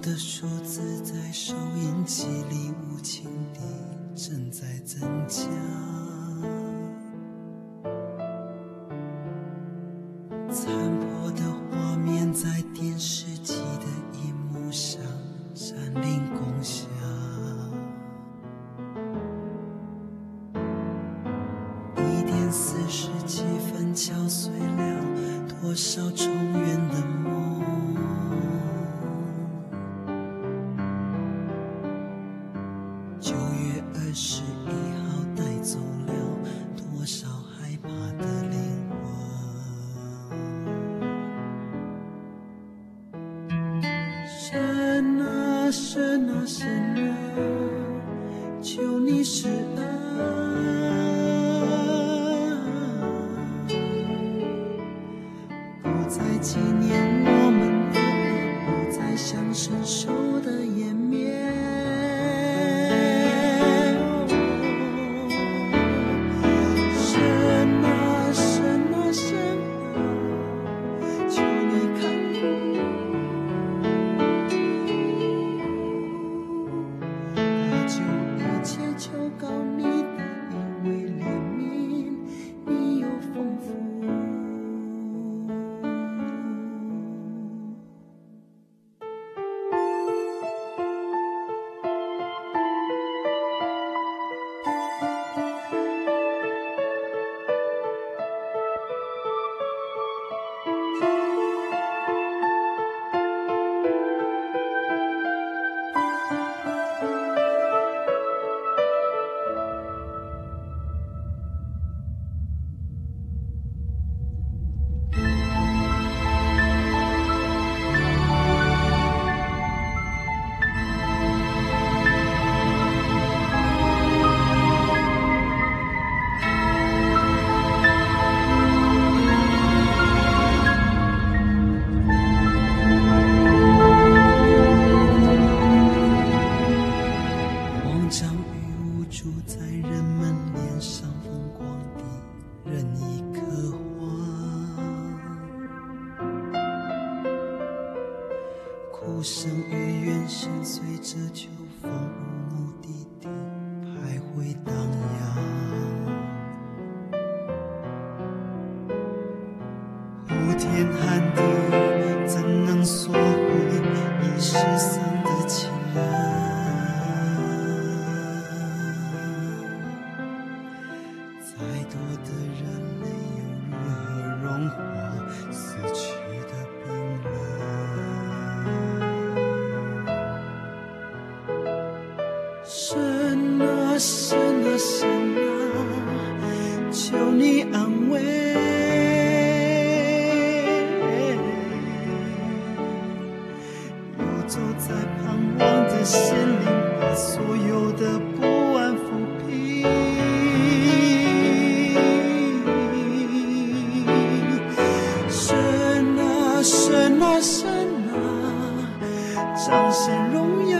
的数字在收音机里无情地正在增加。残破的画面在电视机的荧幕上占领共享。一点四十几分敲碎了多少重圆的梦。啊神啊神，求你施恩，不再随着秋风无目的地徘徊荡漾，呼天喊地怎能索回已失散的情人？再多的人神啊，神啊，神啊，求你安慰。游走在盼望的森林，把所有的不安抚平。神啊，神啊，神啊，彰显荣耀。